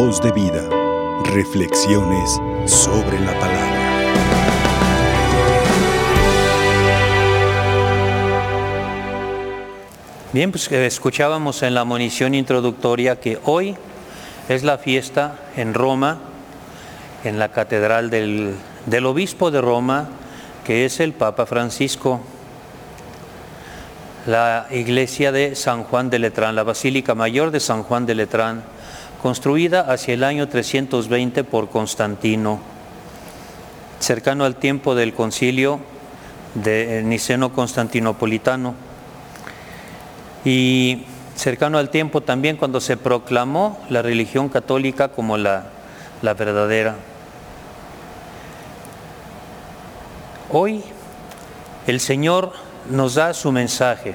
Voz de vida. Reflexiones sobre la palabra. Bien, pues eh, escuchábamos en la munición introductoria que hoy es la fiesta en Roma, en la catedral del, del obispo de Roma, que es el Papa Francisco la iglesia de San Juan de Letrán, la Basílica Mayor de San Juan de Letrán, construida hacia el año 320 por Constantino, cercano al tiempo del concilio de Niceno Constantinopolitano y cercano al tiempo también cuando se proclamó la religión católica como la, la verdadera. Hoy el Señor nos da su mensaje.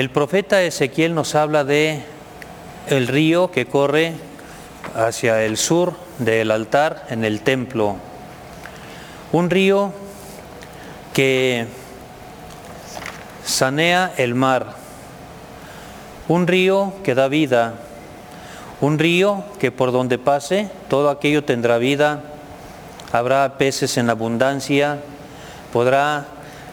El profeta Ezequiel nos habla de el río que corre hacia el sur del altar en el templo. Un río que sanea el mar. Un río que da vida. Un río que por donde pase todo aquello tendrá vida. Habrá peces en abundancia, podrá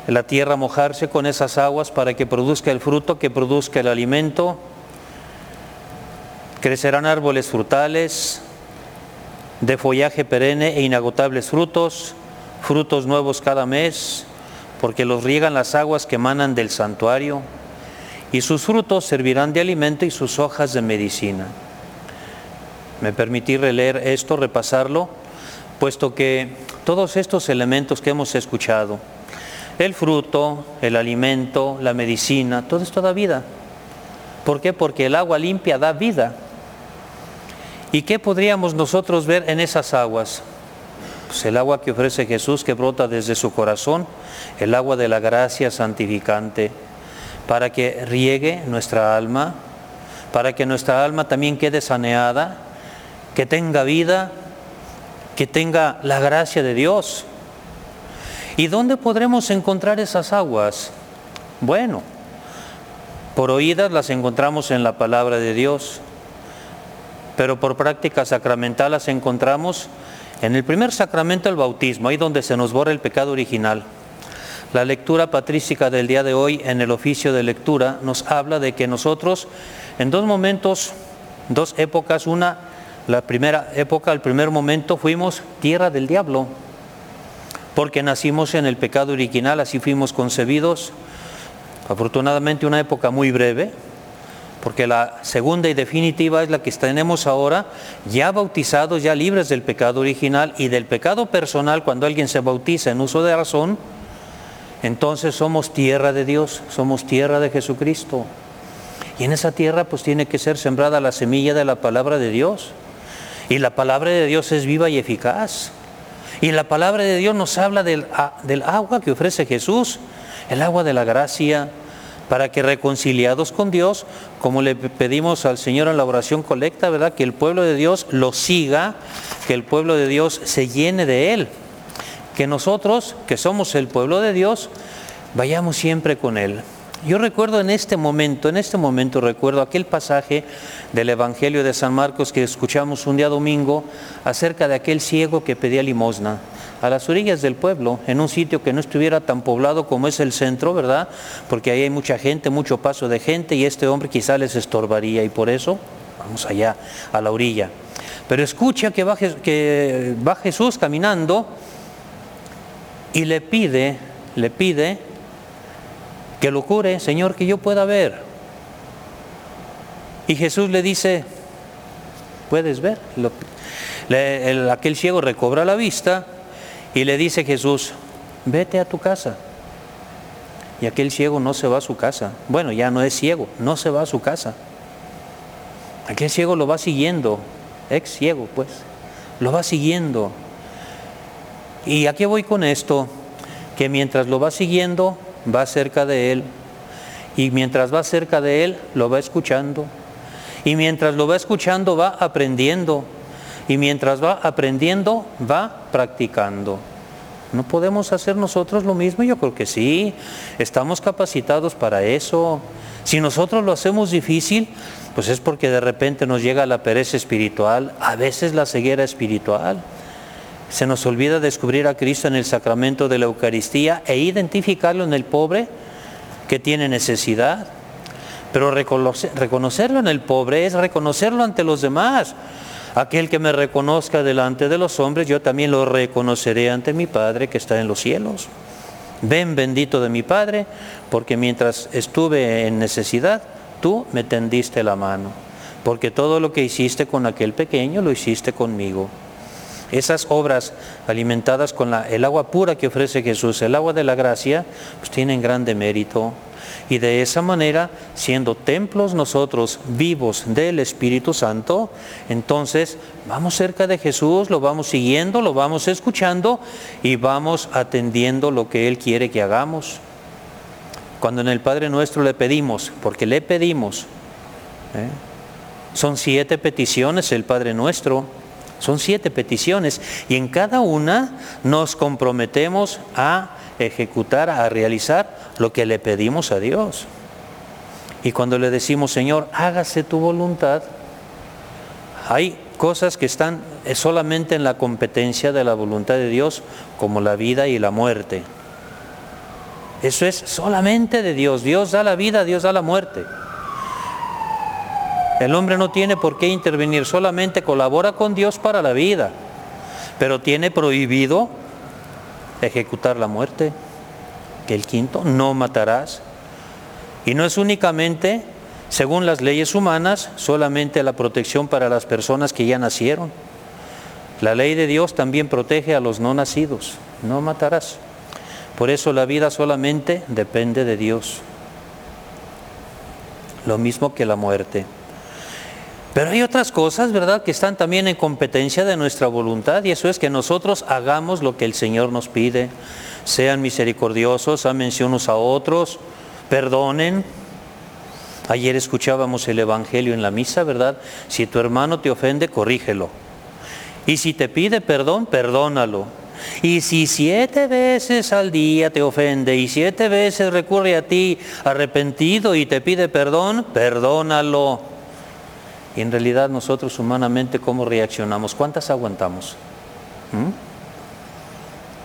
la tierra mojarse con esas aguas para que produzca el fruto, que produzca el alimento. Crecerán árboles frutales de follaje perenne e inagotables frutos, frutos nuevos cada mes, porque los riegan las aguas que emanan del santuario, y sus frutos servirán de alimento y sus hojas de medicina. Me permití releer esto, repasarlo, puesto que todos estos elementos que hemos escuchado, el fruto, el alimento, la medicina, todo esto da vida. ¿Por qué? Porque el agua limpia da vida. ¿Y qué podríamos nosotros ver en esas aguas? Pues el agua que ofrece Jesús que brota desde su corazón, el agua de la gracia santificante, para que riegue nuestra alma, para que nuestra alma también quede saneada, que tenga vida que tenga la gracia de Dios. ¿Y dónde podremos encontrar esas aguas? Bueno, por oídas las encontramos en la palabra de Dios, pero por práctica sacramental las encontramos en el primer sacramento, el bautismo, ahí donde se nos borra el pecado original. La lectura patrística del día de hoy en el oficio de lectura nos habla de que nosotros en dos momentos, dos épocas, una la primera época, el primer momento, fuimos tierra del diablo, porque nacimos en el pecado original, así fuimos concebidos. Afortunadamente una época muy breve, porque la segunda y definitiva es la que tenemos ahora, ya bautizados, ya libres del pecado original y del pecado personal, cuando alguien se bautiza en uso de razón, entonces somos tierra de Dios, somos tierra de Jesucristo. Y en esa tierra pues tiene que ser sembrada la semilla de la palabra de Dios. Y la palabra de Dios es viva y eficaz. Y la palabra de Dios nos habla del, agua que ofrece Jesús, el agua de la gracia, para que reconciliados con Dios, como le pedimos al Señor en la oración colecta, ¿verdad? Que el pueblo de Dios lo siga, que el pueblo de Dios se llene de Él. Que nosotros, que somos el pueblo de Dios, vayamos siempre con Él. Yo recuerdo en este momento, en este momento recuerdo aquel pasaje del Evangelio de San Marcos que escuchamos un día domingo acerca de aquel ciego que pedía limosna a las orillas del pueblo, en un sitio que no estuviera tan poblado como es el centro, ¿verdad? Porque ahí hay mucha gente, mucho paso de gente y este hombre quizá les estorbaría y por eso vamos allá, a la orilla. Pero escucha que va, que va Jesús caminando y le pide, le pide que lo cure, Señor, que yo pueda ver. Y Jesús le dice, puedes ver. aquel ciego recobra la vista y le dice Jesús, vete a tu casa. Y aquel ciego no se va a su casa. Bueno, ya no es ciego, no se va a su casa. Aquel ciego lo va siguiendo, ex ciego pues, lo va siguiendo. ¿Y a qué voy con esto? Que mientras lo va siguiendo, va cerca de él y mientras va cerca de él lo va escuchando y mientras lo va escuchando va aprendiendo y mientras va aprendiendo va practicando. ¿No podemos hacer nosotros lo mismo? Yo creo que sí, estamos capacitados para eso. Si nosotros lo hacemos difícil, pues es porque de repente nos llega la pereza espiritual, a veces la ceguera espiritual. Se nos olvida descubrir a Cristo en el sacramento de la Eucaristía e identificarlo en el pobre que tiene necesidad. Pero reconocerlo en el pobre es reconocerlo ante los demás. Aquel que me reconozca delante de los hombres, yo también lo reconoceré ante mi Padre que está en los cielos. Ven bendito de mi Padre, porque mientras estuve en necesidad, tú me tendiste la mano, porque todo lo que hiciste con aquel pequeño lo hiciste conmigo. Esas obras alimentadas con el agua pura que ofrece Jesús, el agua de la gracia, pues tienen grande mérito. Y de esa manera, siendo templos nosotros vivos del Espíritu Santo, entonces vamos cerca de Jesús, lo vamos siguiendo, lo vamos escuchando y vamos atendiendo lo que Él quiere que hagamos. Cuando en el Padre nuestro le pedimos, porque le pedimos, ¿eh? son siete peticiones el Padre nuestro, son siete peticiones y en cada una nos comprometemos a ejecutar, a realizar lo que le pedimos a Dios. Y cuando le decimos, Señor, hágase tu voluntad, hay cosas que están solamente en la competencia de la voluntad de Dios, como la vida y la muerte. Eso es solamente de Dios. Dios da la vida, Dios da la muerte. El hombre no tiene por qué intervenir, solamente colabora con Dios para la vida, pero tiene prohibido ejecutar la muerte. Que el quinto, no matarás. Y no es únicamente, según las leyes humanas, solamente la protección para las personas que ya nacieron. La ley de Dios también protege a los no nacidos. No matarás. Por eso la vida solamente depende de Dios. Lo mismo que la muerte. Pero hay otras cosas, ¿verdad?, que están también en competencia de nuestra voluntad y eso es que nosotros hagamos lo que el Señor nos pide. Sean misericordiosos, amense unos a otros, perdonen. Ayer escuchábamos el Evangelio en la misa, ¿verdad? Si tu hermano te ofende, corrígelo. Y si te pide perdón, perdónalo. Y si siete veces al día te ofende y siete veces recurre a ti arrepentido y te pide perdón, perdónalo. Y en realidad nosotros humanamente, ¿cómo reaccionamos? ¿Cuántas aguantamos? ¿Mm?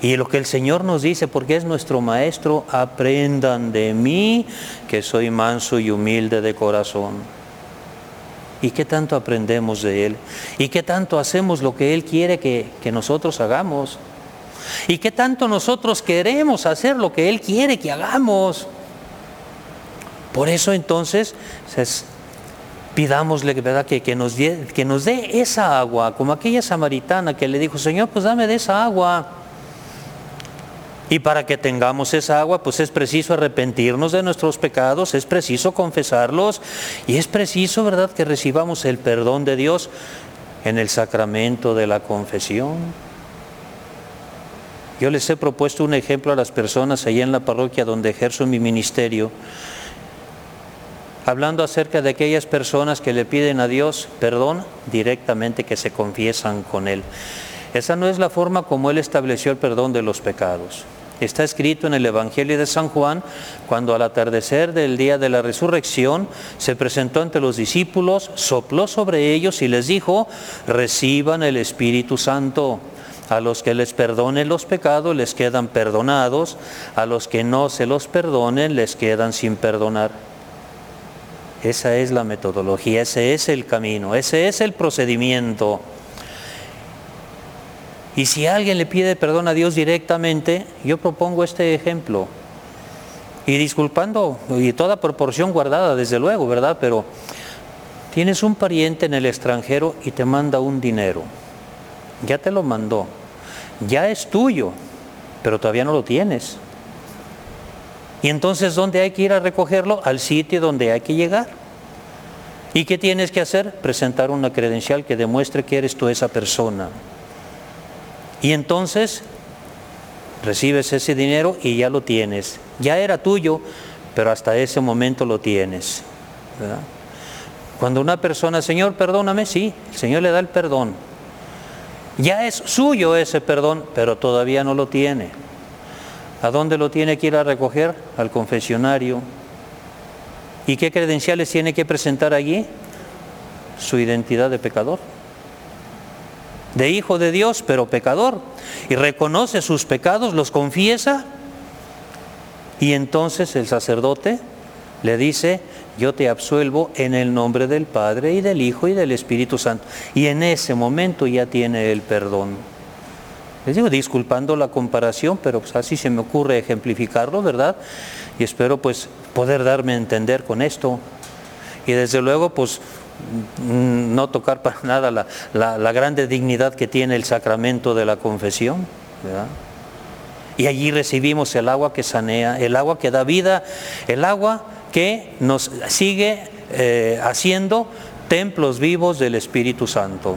Y lo que el Señor nos dice, porque es nuestro Maestro, aprendan de mí, que soy manso y humilde de corazón. ¿Y qué tanto aprendemos de Él? ¿Y qué tanto hacemos lo que Él quiere que, que nosotros hagamos? ¿Y qué tanto nosotros queremos hacer lo que Él quiere que hagamos? Por eso entonces pidámosle ¿verdad? Que, que, nos dé, que nos dé esa agua, como aquella samaritana que le dijo, Señor, pues dame de esa agua. Y para que tengamos esa agua, pues es preciso arrepentirnos de nuestros pecados, es preciso confesarlos y es preciso, ¿verdad?, que recibamos el perdón de Dios en el sacramento de la confesión. Yo les he propuesto un ejemplo a las personas allá en la parroquia donde ejerzo mi ministerio hablando acerca de aquellas personas que le piden a Dios perdón directamente, que se confiesan con Él. Esa no es la forma como Él estableció el perdón de los pecados. Está escrito en el Evangelio de San Juan, cuando al atardecer del día de la resurrección se presentó ante los discípulos, sopló sobre ellos y les dijo, reciban el Espíritu Santo. A los que les perdonen los pecados les quedan perdonados, a los que no se los perdonen les quedan sin perdonar. Esa es la metodología, ese es el camino, ese es el procedimiento. Y si alguien le pide perdón a Dios directamente, yo propongo este ejemplo. Y disculpando, y toda proporción guardada, desde luego, ¿verdad? Pero tienes un pariente en el extranjero y te manda un dinero. Ya te lo mandó. Ya es tuyo, pero todavía no lo tienes. Y entonces, ¿dónde hay que ir a recogerlo? Al sitio donde hay que llegar. ¿Y qué tienes que hacer? Presentar una credencial que demuestre que eres tú esa persona. Y entonces recibes ese dinero y ya lo tienes. Ya era tuyo, pero hasta ese momento lo tienes. Cuando una persona, Señor, perdóname, sí, el Señor le da el perdón. Ya es suyo ese perdón, pero todavía no lo tiene. ¿A dónde lo tiene que ir a recoger? Al confesionario. ¿Y qué credenciales tiene que presentar allí? Su identidad de pecador. De hijo de Dios, pero pecador. Y reconoce sus pecados, los confiesa. Y entonces el sacerdote le dice, yo te absuelvo en el nombre del Padre y del Hijo y del Espíritu Santo. Y en ese momento ya tiene el perdón. Les digo, disculpando la comparación, pero pues así se me ocurre ejemplificarlo, ¿verdad? Y espero pues poder darme a entender con esto. Y desde luego pues mm, no tocar para nada la, la grande dignidad que tiene el sacramento de la confesión. Y allí recibimos el agua que sanea, el agua que da vida, el agua que nos sigue eh, haciendo templos vivos del Espíritu Santo.